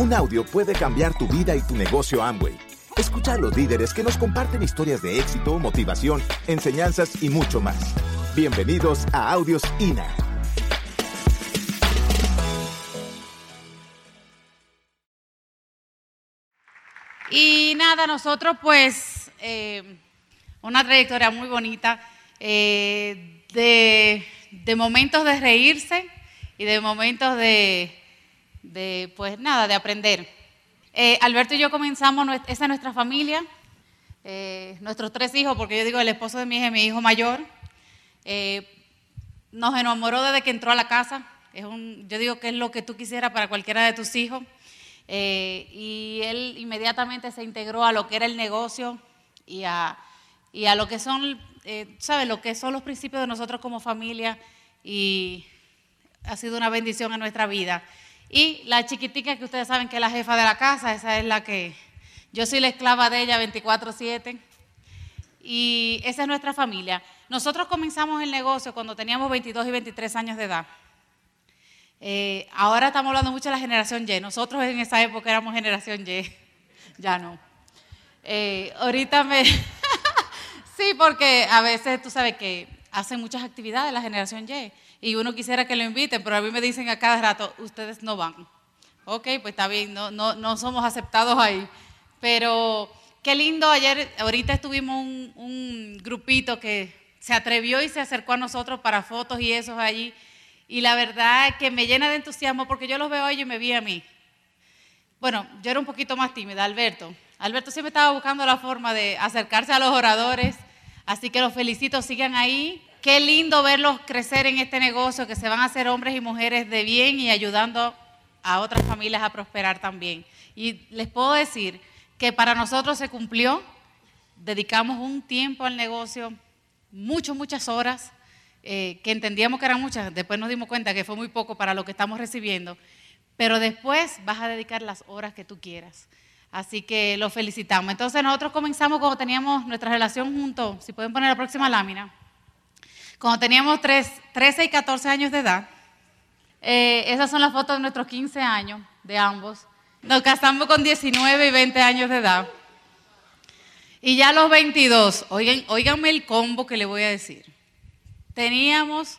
Un audio puede cambiar tu vida y tu negocio Amway. Escucha a los líderes que nos comparten historias de éxito, motivación, enseñanzas y mucho más. Bienvenidos a Audios INA. Y nada, nosotros pues eh, una trayectoria muy bonita eh, de, de momentos de reírse y de momentos de, de, pues nada, de aprender. Eh, Alberto y yo comenzamos, esa es nuestra familia, eh, nuestros tres hijos, porque yo digo el esposo de mi hija, mi hijo mayor, eh, nos enamoró desde que entró a la casa. Es un, yo digo que es lo que tú quisieras para cualquiera de tus hijos. y él inmediatamente se integró a lo que era el negocio y a, y a lo que son, ¿sabes? Lo que son los principios de nosotros como familia y ha sido una bendición en nuestra vida. Y la chiquitica que ustedes saben que es la jefa de la casa, esa es la que yo soy la esclava de ella 24/7. Y esa es nuestra familia. Nosotros comenzamos el negocio cuando teníamos 22 y 23 años de edad. Eh, ahora estamos hablando mucho de la generación Y. Nosotros en esa época éramos generación Y. Ya no. Eh, ahorita me... sí, porque a veces tú sabes que hacen muchas actividades la generación Y y uno quisiera que lo inviten, pero a mí me dicen a cada rato, ustedes no van. Ok, pues está bien, no, no, no somos aceptados ahí. Pero qué lindo, ayer, ahorita estuvimos un, un grupito que se atrevió y se acercó a nosotros para fotos y esos allí. Y la verdad que me llena de entusiasmo porque yo los veo a ellos y me vi a mí. Bueno, yo era un poquito más tímida, Alberto. Alberto siempre estaba buscando la forma de acercarse a los oradores, así que los felicito, sigan ahí, Qué lindo verlos crecer en este negocio, que se van a hacer hombres y mujeres de bien y ayudando a otras familias a prosperar también. Y les puedo decir que para nosotros se cumplió, dedicamos un tiempo al negocio, muchas, muchas horas, eh, que entendíamos que eran muchas, después nos dimos cuenta que fue muy poco para lo que estamos recibiendo, pero después vas a dedicar las horas que tú quieras. Así que lo felicitamos. Entonces nosotros comenzamos cuando teníamos nuestra relación juntos, si pueden poner la próxima lámina. Cuando teníamos 13 y 14 años de edad, eh, esas son las fotos de nuestros 15 años, de ambos. Nos casamos con 19 y 20 años de edad. Y ya a los 22, oigan, oiganme el combo que le voy a decir. Teníamos,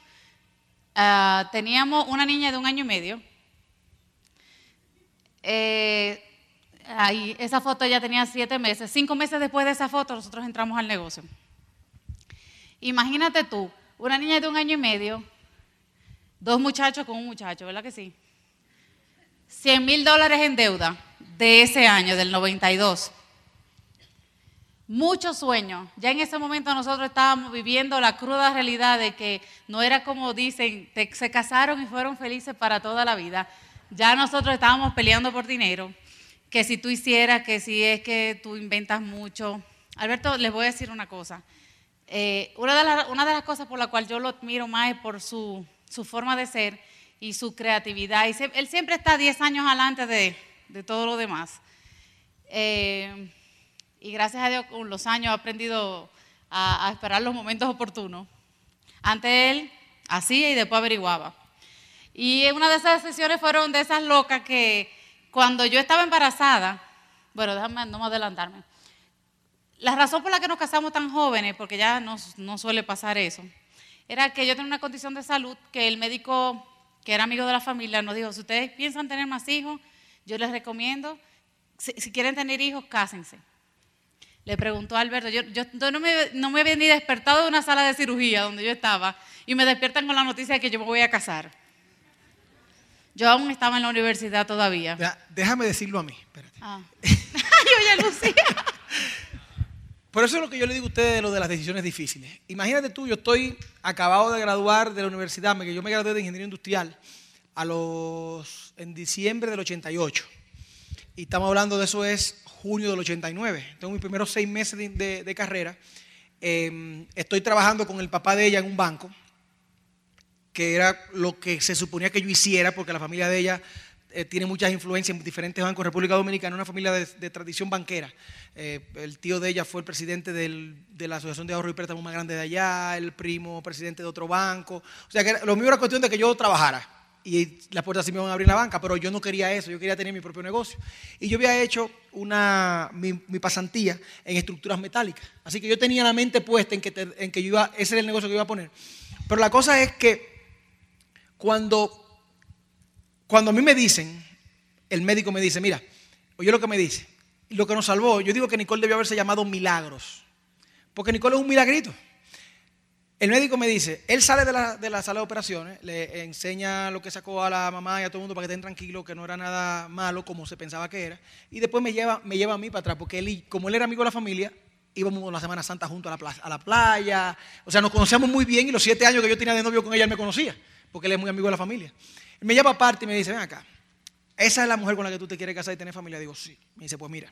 ah, teníamos una niña de un año y medio. Eh, ahí, esa foto ya tenía siete meses. Cinco meses después de esa foto, nosotros entramos al negocio. Imagínate tú, una niña de un año y medio, dos muchachos con un muchacho, ¿verdad que sí? 100 mil dólares en deuda de ese año, del 92. Muchos sueños. Ya en ese momento nosotros estábamos viviendo la cruda realidad de que no era como dicen, se casaron y fueron felices para toda la vida. Ya nosotros estábamos peleando por dinero, que si tú hicieras, que si es que tú inventas mucho. Alberto, les voy a decir una cosa. Eh, una, de las cosas por la cual yo lo admiro más es por su, forma de ser y su creatividad. Él siempre está 10 años adelante de, de todo lo demás. Eh, y gracias a Dios con los años ha aprendido a, a, esperar los momentos oportunos. Antes él hacía y después averiguaba. Y una de esas sesiones fueron de esas locas que cuando yo estaba embarazada, bueno, déjame no me adelantarme, la razón por la que nos casamos tan jóvenes, porque ya no, suele pasar eso, era que yo tenía una condición de salud que el médico, que era amigo de la familia, nos dijo, si ustedes piensan tener más hijos, yo les recomiendo, si, quieren tener hijos, cásense. Le preguntó a Alberto, yo, no, me, no me había ni despertado de una sala de cirugía donde yo estaba y me despiertan con la noticia de que yo me voy a casar. Yo aún estaba en la universidad todavía. déjame decirlo a mí, espérate. Ah. yo ya Lucía. Por eso es lo que yo le digo a ustedes de lo de las decisiones difíciles. Imagínate tú, yo estoy acabado de graduar de la universidad, que yo me gradué de ingeniería industrial en diciembre del 88. Y estamos hablando de eso es junio del 89. Tengo mis primeros seis meses de, carrera. Em, estoy trabajando con el papá de ella en un banco, que era lo que se suponía que yo hiciera, porque la familia de ella eh, tiene muchas influencias en diferentes bancos. República Dominicana una familia de, tradición banquera. Eh, el tío de ella fue el presidente de la Asociación de Ahorro y Préstamo más grande de allá, el primo presidente de otro banco. O sea que lo mío era cuestión de que yo trabajara. y las puertas sí me iban a abrir la banca, pero yo no quería eso, yo quería tener mi propio negocio. Y yo había hecho una, mi, pasantía en estructuras metálicas. Así que yo tenía la mente puesta en que, en que yo iba, ese era el negocio que iba a poner. Pero la cosa es que cuando, cuando a mí me dicen, el médico me dice, mira, oye lo que me dice, lo que nos salvó, yo digo que Nicole debió haberse llamado Milagros, porque Nicole es un milagrito. El médico me dice, él sale de la, sala de operaciones, le enseña lo que sacó a la mamá y a todo el mundo para que estén tranquilos, que no era nada malo como se pensaba que era, y después me lleva, me lleva a mí para atrás, porque él, como él era amigo de la familia, íbamos la Semana Santa juntos a la, a la playa, o sea, nos conocíamos muy bien y los siete años que yo tenía de novio con ella, él me conocía, porque él es muy amigo de la familia. Me lleva aparte y me dice, ven acá, ¿esa es la mujer con la que tú te quieres casar y tener familia? Digo, sí. Me dice, pues mira,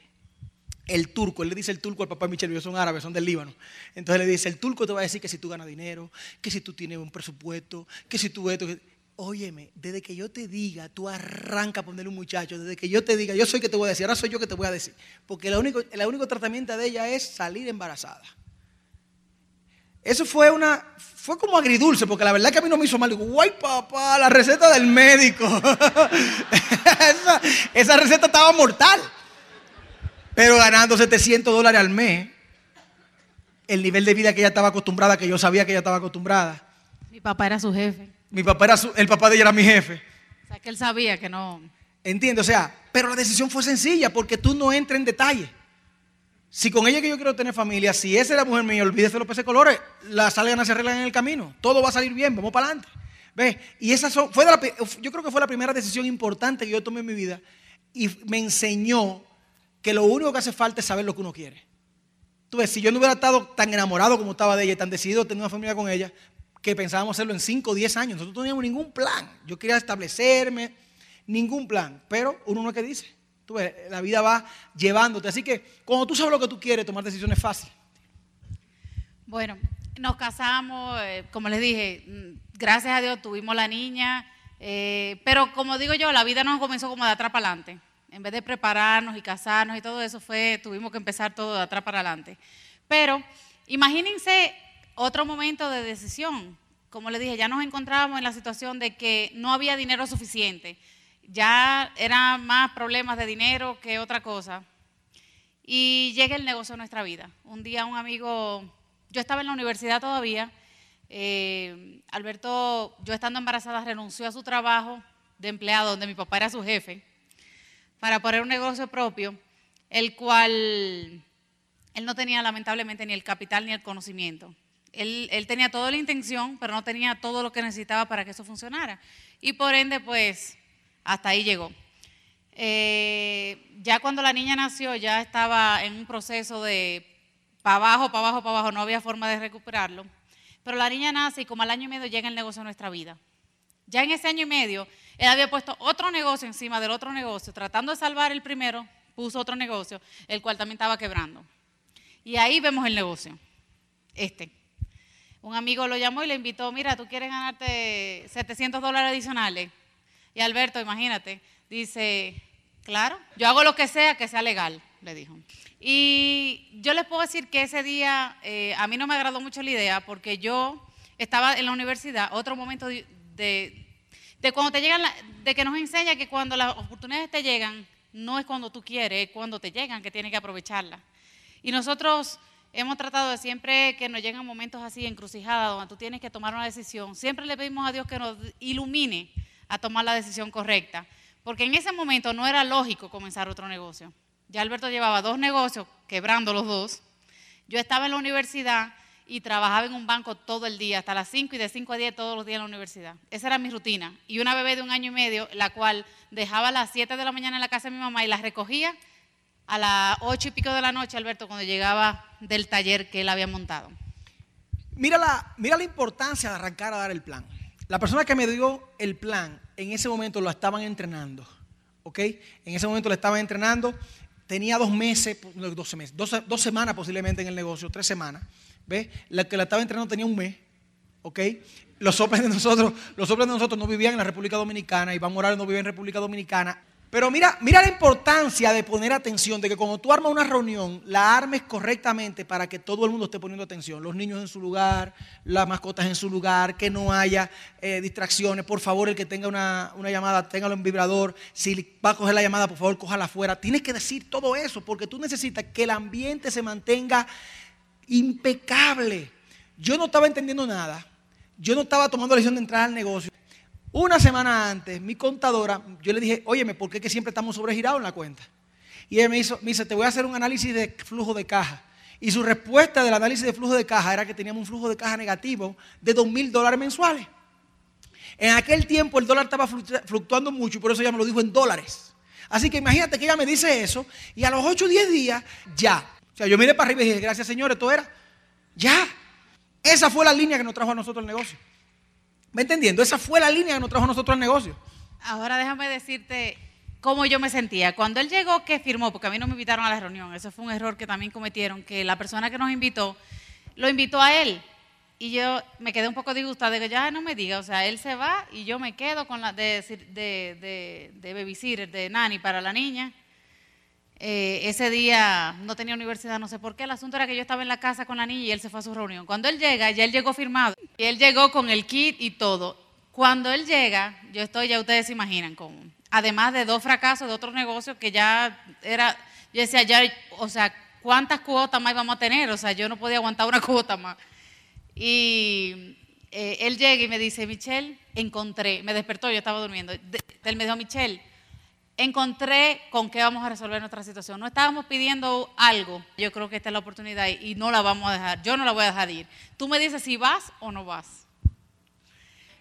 el turco, él le dice el turco al papá de Michelle, ellos son árabes, son del Líbano. Entonces le dice, el turco te va a decir que si tú ganas dinero, que si tú tienes un presupuesto, que si tú esto, óyeme, desde que yo te diga, tú arranca a ponerle un muchacho, desde que yo te diga, yo soy que te voy a decir, ahora soy yo que te voy a decir. Porque el único, el único tratamiento de ella es salir embarazada. Eso fue una, fue como agridulce, porque la verdad que a mí no me hizo mal. Digo, guay papá, la receta del médico. esa, esa receta estaba mortal. Pero ganando 700 dólares al mes, el nivel de vida que ella estaba acostumbrada, que yo sabía que ella estaba acostumbrada. Mi papá era su jefe. Mi papá era su, el papá de ella era mi jefe. O sea, que él sabía que no. Entiendo, o sea, pero la decisión fue sencilla porque tú no entras en detalle. Si con ella que yo quiero tener familia, si esa es la mujer mía, olvídese los peces colores, las salgan se arreglan en el camino. Todo va a salir bien, vamos para adelante. ¿Ves? Y esa fue yo creo que fue la primera decisión importante que yo tomé en mi vida y me enseñó que lo único que hace falta es saber lo que uno quiere. Tú ves, si yo no hubiera estado tan enamorado como estaba de ella y tan decidido tener una familia con ella, que pensábamos hacerlo en 5 o 10 años. Nosotros no teníamos ningún plan. Yo quería establecerme, ningún plan. Pero uno no es que dice. Tú ves, la vida va llevándote. Así que cuando tú sabes lo que tú quieres, tomar decisiones es fácil. Bueno, nos casamos, eh, como les dije, mm, gracias a Dios tuvimos la niña. Eh, pero como digo yo, la vida nos comenzó como de atrás para adelante en vez de prepararnos y casarnos y todo eso, fue, tuvimos que empezar todo de atrás para adelante. Pero imagínense otro momento de decisión. Como les dije, ya nos encontrábamos en la situación de que no había dinero suficiente. Ya eran más problemas de dinero que otra cosa. Y llega el negocio a nuestra vida. Un día un amigo, yo estaba en la universidad todavía, eh, Alberto, yo estando embarazada, renunció a su trabajo de empleado, donde mi papá era su jefe para poner un negocio propio, el cual él no tenía lamentablemente ni el capital ni el conocimiento. Él, tenía toda la intención, pero no tenía todo lo que necesitaba para que eso funcionara. Y por ende, pues, hasta ahí llegó. Eh, ya cuando la niña nació, ya estaba en un proceso de para abajo, para abajo, para abajo, no había forma de recuperarlo. Pero la niña nace y como al año y medio llega el negocio a nuestra vida. Ya en ese año y medio, él había puesto otro negocio encima del otro negocio, tratando de salvar el primero, puso otro negocio, el cual también estaba quebrando. Y ahí vemos el negocio, este. Un amigo lo llamó y le invitó, mira, tú quieres ganarte 700 dólares adicionales. Y Alberto, imagínate, dice, claro, yo hago lo que sea que sea legal, le dijo. Y yo les puedo decir que ese día eh, a mí no me agradó mucho la idea porque yo estaba en la universidad, otro momento de, de, cuando te llegan, de que nos enseña que cuando las oportunidades te llegan, no es cuando tú quieres, es cuando te llegan que tienes que aprovecharlas. Y nosotros hemos tratado de siempre que nos llegan momentos así, encrucijadas, donde tú tienes que tomar una decisión, siempre le pedimos a Dios que nos ilumine a tomar la decisión correcta. Porque en ese momento no era lógico comenzar otro negocio. Ya Alberto llevaba dos negocios, quebrando los dos. Yo estaba en la universidad y trabajaba en un banco todo el día, hasta las 5 y de 5 a 10 todos los días en la universidad. Esa era mi rutina. Y una bebé de un año y medio, la cual dejaba a las 7 de la mañana en la casa de mi mamá y la recogía a las 8 y pico de la noche, Alberto, cuando llegaba del taller que él había montado. Mira la, mira la importancia de arrancar a dar el plan. La persona que me dio el plan, en ese momento lo estaban entrenando. ¿Ok? En ese momento lo estaban entrenando. Tenía dos meses, dos, meses, dos semanas posiblemente en el negocio, tres semanas. ¿Ves? La que la estaba entrenando tenía un mes. ¿Ok? Los hombres de nosotros, los hombres de nosotros no vivían en la República Dominicana, Iván Morales no vivía en República Dominicana. Pero mira, mira la importancia de poner atención, de que cuando tú armas una reunión, la armes correctamente para que todo el mundo esté poniendo atención. Los niños en su lugar, las mascotas en su lugar, que no haya eh, distracciones. Por favor, el que tenga una, una, llamada, téngalo en vibrador. Si va a coger la llamada, por favor, cójala afuera. Tienes que decir todo eso porque tú necesitas que el ambiente se mantenga impecable. Yo no estaba entendiendo nada. Yo no estaba tomando la decisión de entrar al negocio. Una semana antes, mi contadora, yo le dije, óyeme, ¿por qué que siempre estamos sobregirados en la cuenta? Y ella me, hizo, me dice, te voy a hacer un análisis de flujo de caja. Y su respuesta del análisis de flujo de caja era que teníamos un flujo de caja negativo de 2 mil dólares mensuales. En aquel tiempo el dólar estaba fluctuando mucho por eso ella me lo dijo en dólares. Así que imagínate que ella me dice eso y a los 8 o 10 días, ya. O sea, yo miré para arriba y dije, gracias señor, esto era, ya. Esa fue la línea que nos trajo a nosotros el negocio. ¿Me entendiendo? Esa fue la línea que nos trajo nosotros el negocio. Ahora déjame decirte cómo yo me sentía. Cuando él llegó, que firmó, porque a mí no me invitaron a la reunión, eso fue un error que también cometieron, que la persona que nos invitó, lo invitó a él. Y yo me quedé un poco disgustada, digo, ya no me diga, o sea, él se va y yo me quedo con la de, de, de, de babysitter, de nani para la niña. Eh, ese día no tenía universidad, no sé por qué. El asunto era que yo estaba en la casa con la niña y él se fue a su reunión. Cuando él llega, ya él llegó firmado. Y él llegó con el kit y todo. Cuando él llega, yo estoy, ya ustedes se imaginan, con, además de dos fracasos de otros negocios que ya era, yo decía, ya, o sea, ¿cuántas cuotas más vamos a tener? O sea, yo no podía aguantar una cuota más. Y eh, él llega y me dice, Michelle, encontré, me despertó, yo estaba durmiendo. él me dijo, Michelle, encontré con qué vamos a resolver nuestra situación. No estábamos pidiendo algo. Yo creo que esta es la oportunidad y no la vamos a dejar. Yo no la voy a dejar ir. Tú me dices si vas o no vas.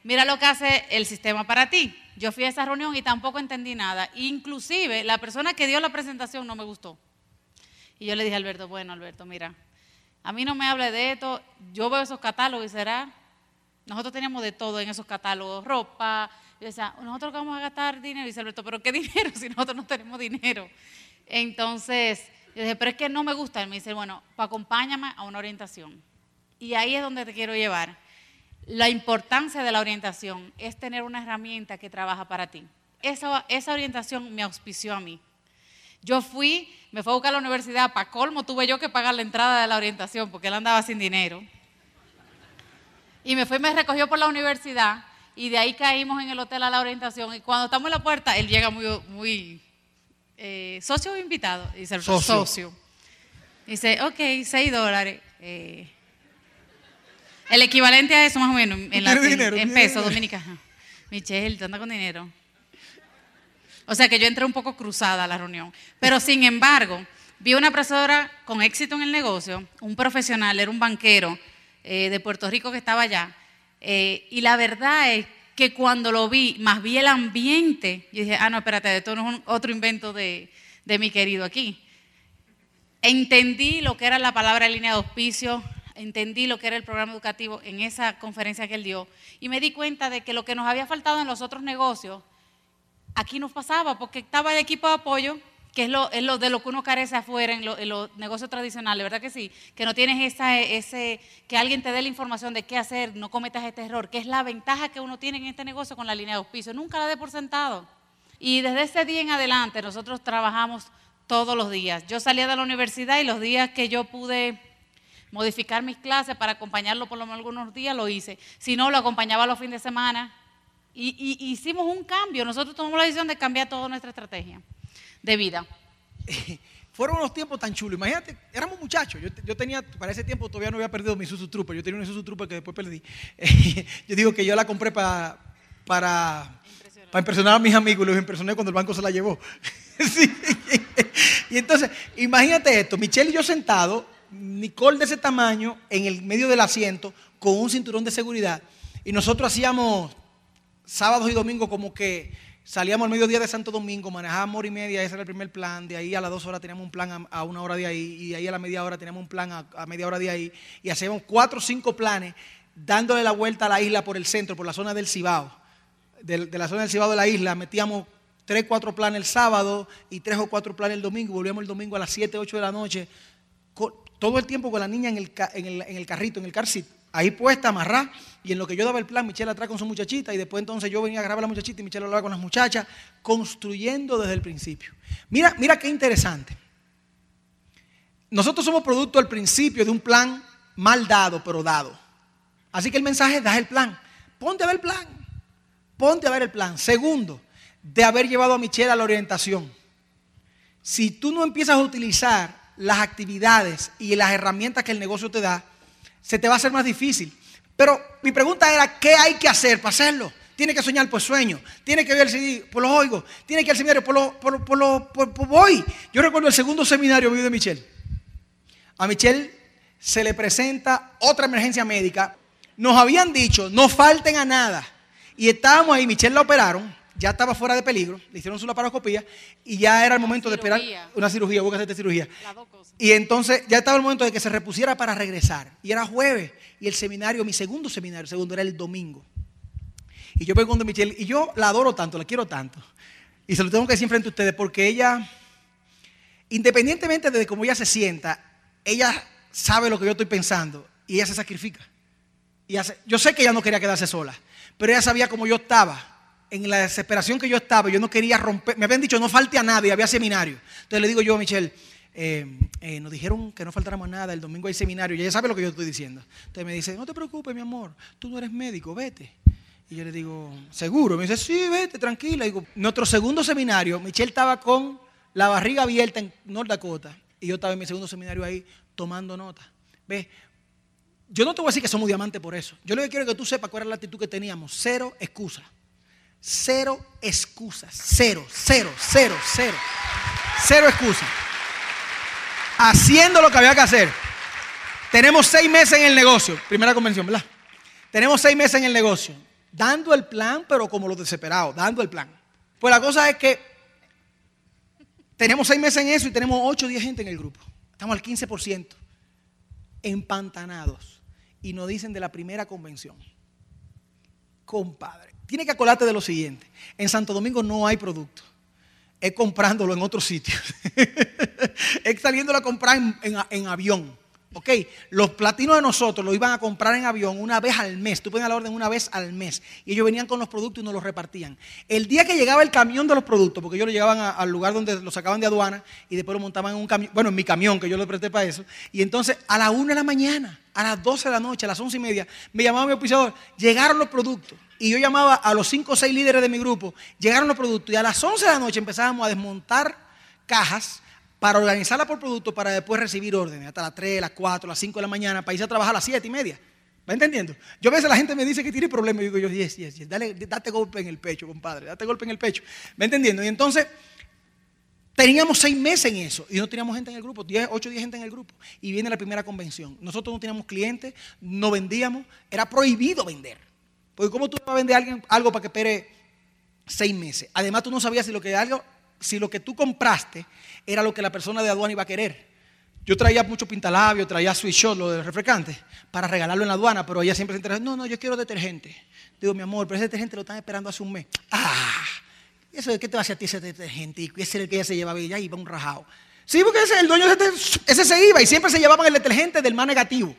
Mira lo que hace el sistema para ti. Yo fui a esa reunión y tampoco entendí nada. Inclusive la persona que dio la presentación no me gustó. Y yo le dije a Alberto, bueno Alberto, mira, a mí no me hable de esto. Yo veo esos catálogos y será. Nosotros teníamos de todo en esos catálogos, ropa, yo decía, nosotros vamos a gastar dinero. Y dice Alberto, ¿pero qué dinero si nosotros no tenemos dinero? Entonces, yo dije, pero es que no me gusta. Él me dice, bueno, pues acompáñame a una orientación. Y ahí es donde te quiero llevar. La importancia de la orientación es tener una herramienta que trabaja para ti. Esa, esa orientación me auspició a mí. Yo fui, me fue a buscar a la universidad, para colmo tuve yo que pagar la entrada de la orientación porque él andaba sin dinero. Y me fue y me recogió por la universidad y de ahí caímos en el hotel a la orientación. Y cuando estamos en la puerta, él llega muy, muy eh, socio o invitado. Dice el socio. Dice, ok, 6 dólares. Eh, el equivalente a eso más o menos en, en, pesos dominicanos. Michelle, ¿tú andas con dinero? O sea que yo entré un poco cruzada a la reunión. Pero sin embargo, vi una profesora con éxito en el negocio, un profesional, era un banquero eh, de Puerto Rico que estaba allá eh, y la verdad es que cuando lo vi, más vi el ambiente, yo dije, ah, no, espérate, esto no es otro invento de, de mi querido aquí. Entendí lo que era la palabra línea de auspicio, entendí lo que era el programa educativo en esa conferencia que él dio y me di cuenta de que lo que nos había faltado en los otros negocios, aquí nos pasaba porque estaba el equipo de apoyo, que es lo, de lo que uno carece afuera en, los negocios tradicionales, ¿verdad que sí? Que no tienes ese, que alguien te dé la información de qué hacer, no cometas este error, que es la ventaja que uno tiene en este negocio con la línea de auspicio. Nunca la dé por sentado. Y desde ese día en adelante nosotros trabajamos todos los días. Yo salía de la universidad y los días que yo pude modificar mis clases para acompañarlo por lo menos algunos días, lo hice. Si no, lo acompañaba los fines de semana. Y, y hicimos un cambio. Nosotros tomamos la decisión de cambiar toda nuestra estrategia de vida. Fueron unos tiempos tan chulos. Imagínate, éramos muchachos. Yo, tenía, para ese tiempo todavía no había perdido mi Susu Trooper. Yo tenía un Susu Trooper que después perdí. yo digo que yo la compré para, para, para impresionar a mis amigos y los impresioné cuando el banco se la llevó. Y entonces, imagínate esto: Michelle y yo sentados, Nicole de ese tamaño, en el medio del asiento, con un cinturón de seguridad. Y nosotros hacíamos sábados y domingos como que Salíamos al mediodía de Santo Domingo, manejábamos hora y media, ese era el primer plan. De ahí a las dos horas teníamos un plan a, una hora de ahí. Y de ahí a la media hora teníamos un plan a, media hora de ahí. Y hacíamos cuatro o cinco planes dándole la vuelta a la isla por el centro, por la zona del Cibao. De, la zona del Cibao de la isla metíamos tres, cuatro planes el sábado y tres o cuatro planes el domingo. Volvíamos el domingo a las siete, ocho de la noche. todo el tiempo con la niña en el, en en el carrito, en el car seat ahí puesta, amarrada. Y en lo que yo daba el plan, Michelle atrás con su muchachita. Y después entonces yo venía a grabar a la muchachita y Michelle hablaba con las muchachas, construyendo desde el principio. Mira, mira qué interesante. Nosotros somos producto al principio de un plan mal dado, pero dado. Así que el mensaje es, da el plan. Ponte a ver el plan. Ponte a ver el plan. Segundo, de haber llevado a Michelle a la orientación. Si tú no empiezas a utilizar las actividades y las herramientas que el negocio te da, se te va a hacer más difícil. Pero mi pregunta era, ¿qué hay que hacer para hacerlo? Tiene que soñar, por sueño. Tiene que ver por los oigo. Tiene que ir al seminario, por lo, por, por, por, voy. Yo recuerdo el segundo seminario de Michelle. A Michelle se le presenta otra emergencia médica. Nos habían dicho, no falten a nada. Y estábamos ahí, Michelle la operaron ya estaba fuera de peligro, le hicieron su laparoscopía y ya era el momento de esperar una cirugía, hacer cirugía. Y entonces ya estaba el momento de que se repusiera para regresar. Y era jueves y el seminario, mi segundo seminario, el segundo era el domingo. Y yo voy con Michelle y yo la adoro tanto, la quiero tanto. Y se lo tengo que decir frente a ustedes porque ella, independientemente de cómo ella se sienta, ella sabe lo que yo estoy pensando y ella se sacrifica. Y yo sé que ella no quería quedarse sola, pero ella sabía cómo yo estaba en la desesperación que yo estaba, yo no quería romper, me habían dicho no falte a nadie, había seminario. Entonces le digo yo Michelle, eh, eh, nos dijeron que no faltáramos nada, el domingo hay seminario, y ella sabe lo que yo estoy diciendo. Entonces me dice, no te preocupes, mi amor, tú no eres médico, vete. Y yo le digo, ¿seguro? Me dice, sí, vete, tranquila. Y digo, nuestro segundo seminario, Michelle estaba con la barriga abierta en North Dakota, y yo estaba en mi segundo seminario ahí tomando nota. ¿Ves? Yo no te voy a decir que somos diamantes por eso. Yo lo que quiero es que tú sepas cuál era la actitud que teníamos. Cero excusa. Cero excusas. Cero, cero, cero, cero. Cero excusas. Haciendo lo que había que hacer. Tenemos seis meses en el negocio. Primera convención, ¿verdad? Tenemos seis meses en el negocio. Dando el plan, pero como los desesperados, dando el plan. Pues la cosa es que tenemos seis meses en eso y tenemos ocho o diez gente en el grupo. Estamos al 15%. Empantanados. Y nos dicen de la primera convención. Compadre tiene que acordarte de lo siguiente. En Santo Domingo no hay producto. Es comprándolo en otros sitios. es saliéndolo a comprar en, avión. ¿Ok? Los platinos de nosotros lo iban a comprar en avión una vez al mes. Tú ponías la orden una vez al mes. Y ellos venían con los productos y nos los repartían. El día que llegaba el camión de los productos, porque ellos lo llevaban al lugar donde lo sacaban de aduana y después lo montaban en un camión, bueno, en mi camión que yo lo presté para eso. Y entonces a la una de la mañana, a las 12 de la noche, a las once y media, me llamaba mi oficiador, llegaron los productos y yo llamaba a los cinco o seis líderes de mi grupo, llegaron los productos y a las 11 de la noche empezábamos a desmontar cajas para organizarla por producto para después recibir órdenes hasta las 3, las 4, las 5 de la mañana para irse a trabajar a las 7 y media. ¿Va entendiendo? Yo a veces la gente me dice que tiene problemas y digo yo, yes, yes, yes, dale, date golpe en el pecho, compadre, date golpe en el pecho. ¿Va entendiendo? Y entonces teníamos seis meses en eso y no teníamos gente en el grupo, 8 o 10 gente en el grupo. Y viene la primera convención. Nosotros no teníamos clientes, no vendíamos, era prohibido vender. Porque ¿cómo tú vas a vender a alguien algo para que espere seis meses? Además, tú no sabías si lo que algo, si lo que tú compraste era lo que la persona de aduana iba a querer. Yo traía mucho pintalabio, traía sweet lo de refrescante, para regalarlo en la aduana, pero ella siempre se interesa. No, no, yo quiero detergente. Digo, mi amor, pero ese detergente lo están esperando hace un mes. Ah, ¿eso de qué te va a hacer a ti ese detergente? Y ese era el que ella se llevaba y ya iba un rajado. Sí, porque ese, el dueño ese, ese se iba y siempre se llevaban el detergente del más negativo.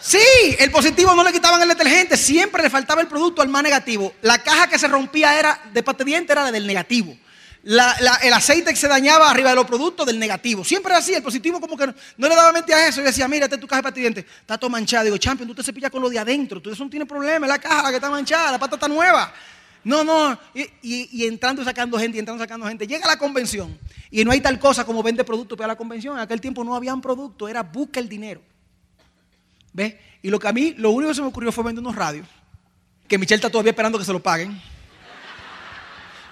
Sí, el positivo no le quitaban el detergente, siempre le faltaba el producto al más negativo. La caja que se rompía era de pate diente era del negativo. El aceite que se dañaba arriba de los productos del negativo. Siempre era así, el positivo como que no, le daba mente a eso. Y decía, mira, tu caja pate diente, está todo manchada. Digo, champion, tú te cepillas con lo de adentro, tú eso no tiene problema, es la caja que está manchada, la pata está nueva. No, no, y, entrando y sacando gente, y entrando y sacando gente. Llega a la convención y no hay tal cosa como vende producto para la convención. En aquel tiempo no había un producto, era busca el dinero. ¿Ves? Y lo que a mí, lo único que se me ocurrió fue vender unos radios, que Michelle está todavía esperando que se lo paguen.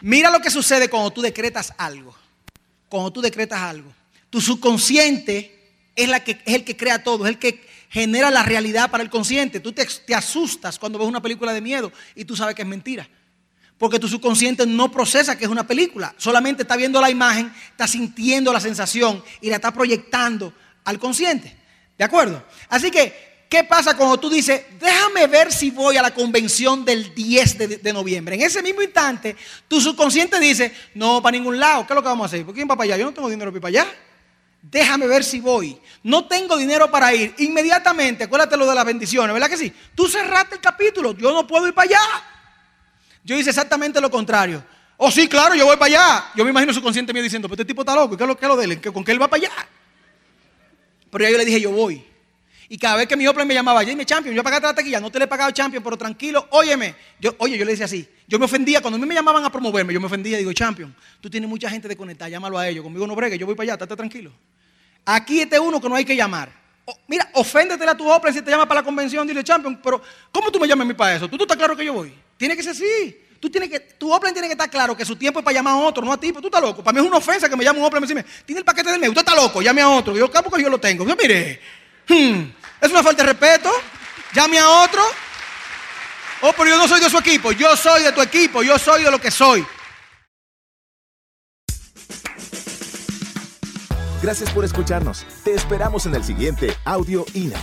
Mira lo que sucede cuando tú decretas algo. Cuando tú decretas algo. Tu subconsciente es, el que crea todo, es el que genera la realidad para el consciente. Tú te asustas cuando ves una película de miedo y tú sabes que es mentira. Porque tu subconsciente no procesa que es una película. Solamente está viendo la imagen, está sintiendo la sensación y la está proyectando al consciente. ¿De acuerdo? Así que, ¿qué pasa cuando tú dices, déjame ver si voy a la convención del 10 de, noviembre? En ese mismo instante, tu subconsciente dice, no, para ningún lado, ¿qué es lo que vamos a hacer? ¿Por quién va para allá? Yo no tengo dinero para ir para allá. déjame ver si voy. No tengo dinero para ir. Inmediatamente, acuérdate lo de las bendiciones, ¿verdad que sí? Tú cerraste el capítulo, yo no puedo ir para allá. Yo hice exactamente lo contrario. Oh, sí, claro, yo voy para allá. Yo me imagino su consciente mío diciendo, pero este tipo está loco, ¿qué es lo, qué es lo de él? ¿Con qué él va para allá? Pero ya yo le dije, yo voy. Y cada vez que mi Opel me llamaba, Jamie Champion, yo pagaba la taquilla, no te le he pagado Champion, pero tranquilo, óyeme. Yo, oye, yo le decía así. Yo me ofendía, cuando a mí me llamaban a promoverme, yo me ofendía, digo, Champion, tú tienes mucha gente de conectar, llámalo a ellos, conmigo no bregue, yo voy para allá, estate tranquilo. Aquí este uno que no hay que llamar. mira, oféndetele a tu Opel si te llama para la convención, dile, Champion, pero ¿cómo tú me llamas a mí para eso? ¿Tú, tú estás claro que yo voy? Tiene que ser así. Tú tienes que, tu Opel tiene que estar claro que su tiempo es para llamar a otro, no a ti, pues tú estás loco. Para mí es una ofensa que me llame un Opel y me dice, tiene el paquete del mes, usted está loco, llame a otro. Yo, ¿cómo que yo lo tengo? Yo, mire, hmm, es una falta de respeto. Llame a otro. Oh, pero yo no soy de su equipo. Yo soy de tu equipo. Yo soy de lo que soy. Gracias por escucharnos. Te esperamos en el siguiente Audio INA.